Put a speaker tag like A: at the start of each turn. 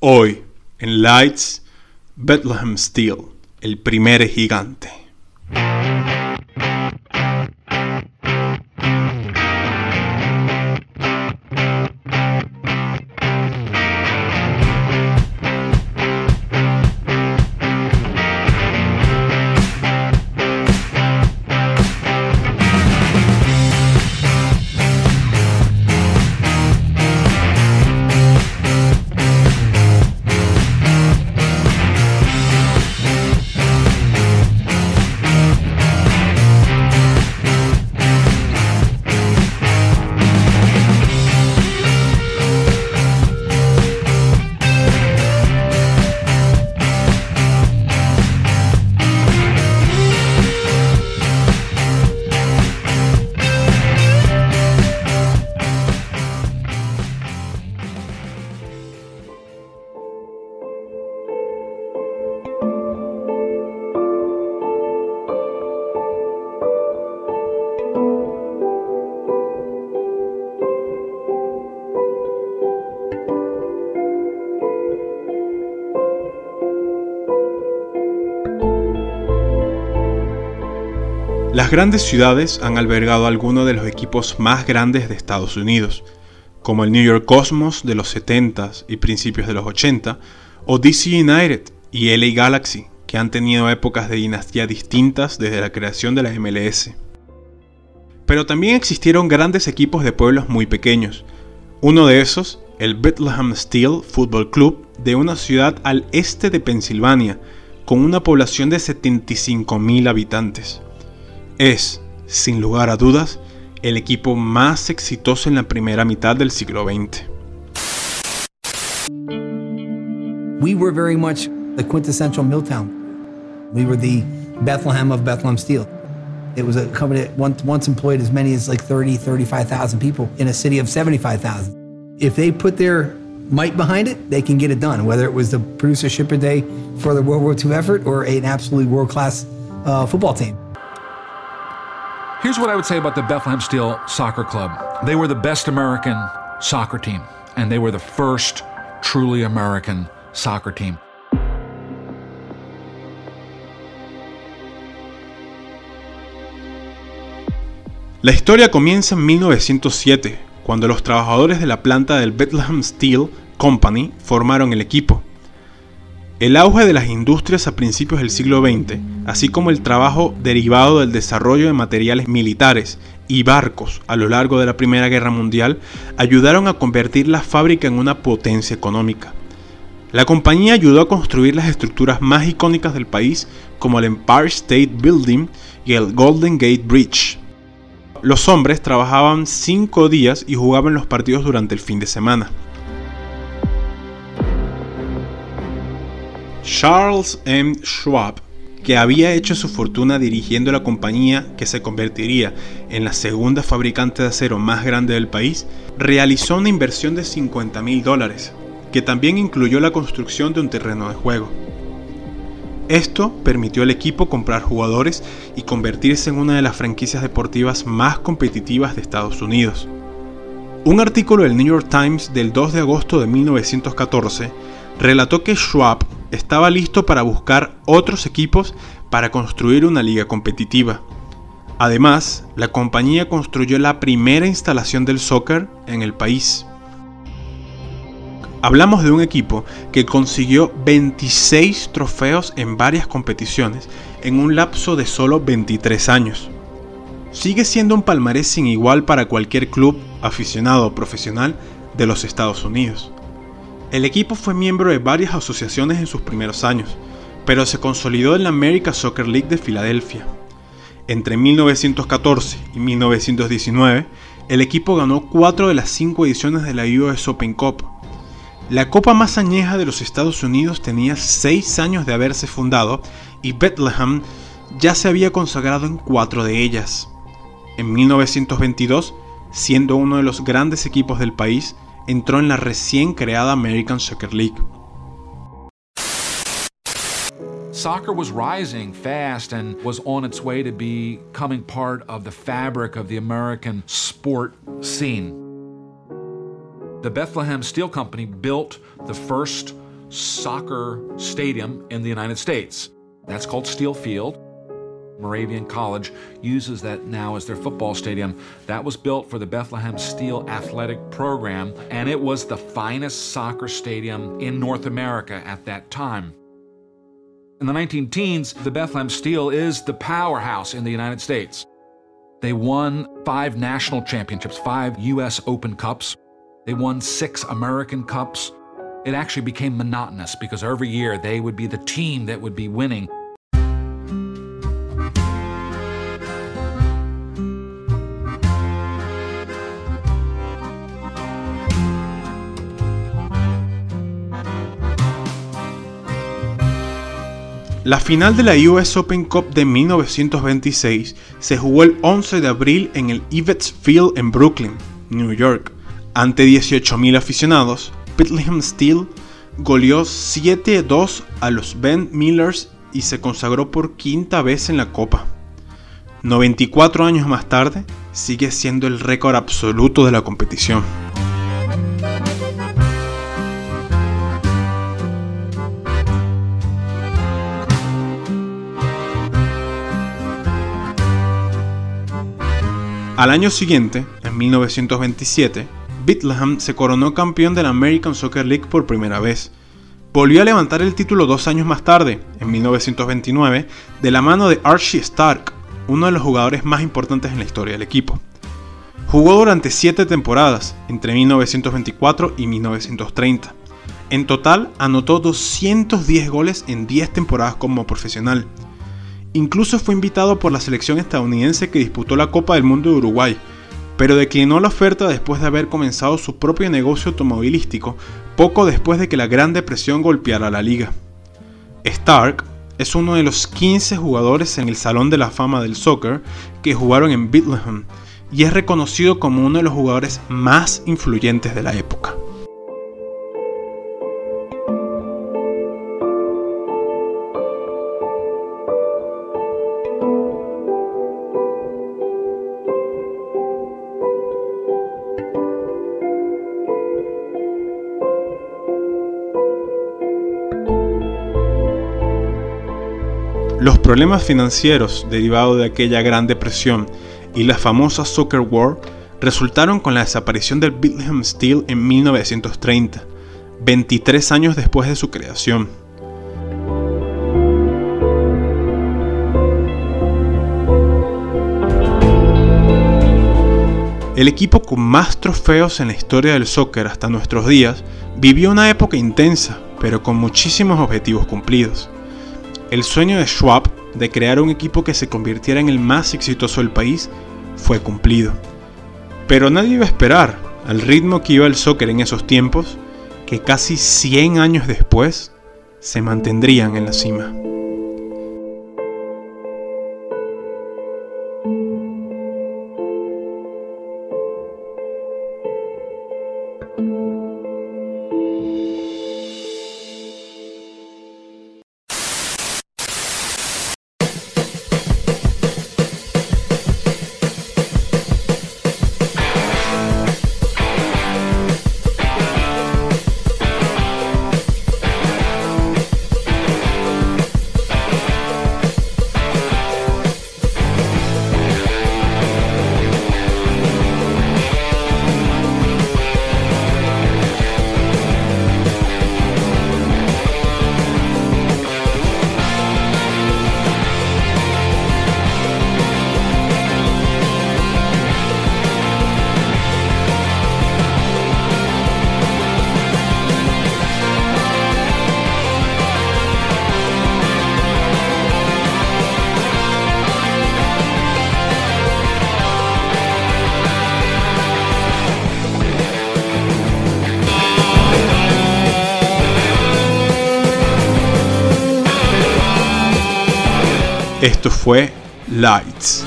A: Hoy, en Lights, Bethlehem Steel, el primer gigante. Las grandes ciudades han albergado algunos de los equipos más grandes de Estados Unidos, como el New York Cosmos de los 70s y principios de los 80, o DC United y LA Galaxy, que han tenido épocas de dinastía distintas desde la creación de la MLS. Pero también existieron grandes equipos de pueblos muy pequeños. Uno de esos, el Bethlehem Steel Football Club, de una ciudad al este de Pensilvania, con una población de 75.000 habitantes es, sin lugar a dudas, el equipo más exitoso en la primera mitad del siglo XX.
B: We were very much the quintessential Milltown. We were the Bethlehem of Bethlehem Steel. It was a company that once, once employed as many as like 30, 35,000 people in a city of 75,000. If they put their might behind it, they can get it done, whether it was the producer shipper day for the World War II effort or an absolutely world class uh, football team.
C: Here's what I would say about the Bethlehem Steel Soccer Club they were the best American soccer team, and they were the first truly American soccer team.
A: La historia comienza en 1907, cuando los trabajadores de la planta del Bethlehem Steel Company formaron el equipo. El auge de las industrias a principios del siglo XX, así como el trabajo derivado del desarrollo de materiales militares y barcos a lo largo de la Primera Guerra Mundial, ayudaron a convertir la fábrica en una potencia económica. La compañía ayudó a construir las estructuras más icónicas del país, como el Empire State Building y el Golden Gate Bridge. Los hombres trabajaban cinco días y jugaban los partidos durante el fin de semana. Charles M. Schwab, que había hecho su fortuna dirigiendo la compañía que se convertiría en la segunda fabricante de acero más grande del país, realizó una inversión de 50 mil dólares, que también incluyó la construcción de un terreno de juego. Esto permitió al equipo comprar jugadores y convertirse en una de las franquicias deportivas más competitivas de Estados Unidos. Un artículo del New York Times del 2 de agosto de 1914 relató que Schwab estaba listo para buscar otros equipos para construir una liga competitiva. Además, la compañía construyó la primera instalación del soccer en el país. Hablamos de un equipo que consiguió 26 trofeos en varias competiciones en un lapso de solo 23 años. Sigue siendo un palmarés sin igual para cualquier club, aficionado o profesional de los Estados Unidos. El equipo fue miembro de varias asociaciones en sus primeros años, pero se consolidó en la American Soccer League de Filadelfia. Entre 1914 y 1919, el equipo ganó cuatro de las cinco ediciones de la US Open Cup. La copa más añeja de los Estados Unidos tenía seis años de haberse fundado y Bethlehem ya se había consagrado en cuatro de ellas. En 1922, siendo uno de los grandes equipos del país, entró en la recién creada American Soccer League.
C: Soccer was rising fast and was on its way to becoming part of the fabric of the American sport scene. The Bethlehem Steel Company built the first soccer stadium in the United States. That's called Steel Field. Moravian College uses that now as their football stadium. That was built for the Bethlehem Steel Athletic Program, and it was the finest soccer stadium in North America at that time. In the 19 teens, the Bethlehem Steel is the powerhouse in the United States. They won five national championships, five U.S. Open Cups. They won six American Cups. It actually became monotonous because every year they would be the team that would be winning.
A: La final de la US Open Cup de 1926 se jugó el 11 de abril en el Evetts Field en Brooklyn, New York. Ante 18.000 aficionados, Bethlehem Steel goleó 7-2 a los Ben Millers y se consagró por quinta vez en la Copa. 94 años más tarde, sigue siendo el récord absoluto de la competición. Al año siguiente, en 1927, Bethlehem se coronó campeón de la American Soccer League por primera vez. Volvió a levantar el título dos años más tarde, en 1929, de la mano de Archie Stark, uno de los jugadores más importantes en la historia del equipo. Jugó durante siete temporadas, entre 1924 y 1930. En total, anotó 210 goles en 10 temporadas como profesional Incluso fue invitado por la selección estadounidense que disputó la Copa del Mundo de Uruguay, pero declinó la oferta después de haber comenzado su propio negocio automovilístico poco después de que la Gran Depresión golpeara la liga. Stark es uno de los 15 jugadores en el Salón de la Fama del Soccer que jugaron en Bethlehem y es reconocido como uno de los jugadores más influyentes de la época. Los problemas financieros derivados de aquella gran depresión y la famosa Soccer War resultaron con la desaparición del Bethlehem Steel en 1930, 23 años después de su creación. El equipo con más trofeos en la historia del soccer hasta nuestros días vivió una época intensa, pero con muchísimos objetivos cumplidos. El sueño de Schwab de crear un equipo que se convirtiera en el más exitoso del país fue cumplido. Pero nadie iba a esperar, al ritmo que iba el soccer en esos tiempos, que casi 100 años después se mantendrían en la cima. Esto fue Lights.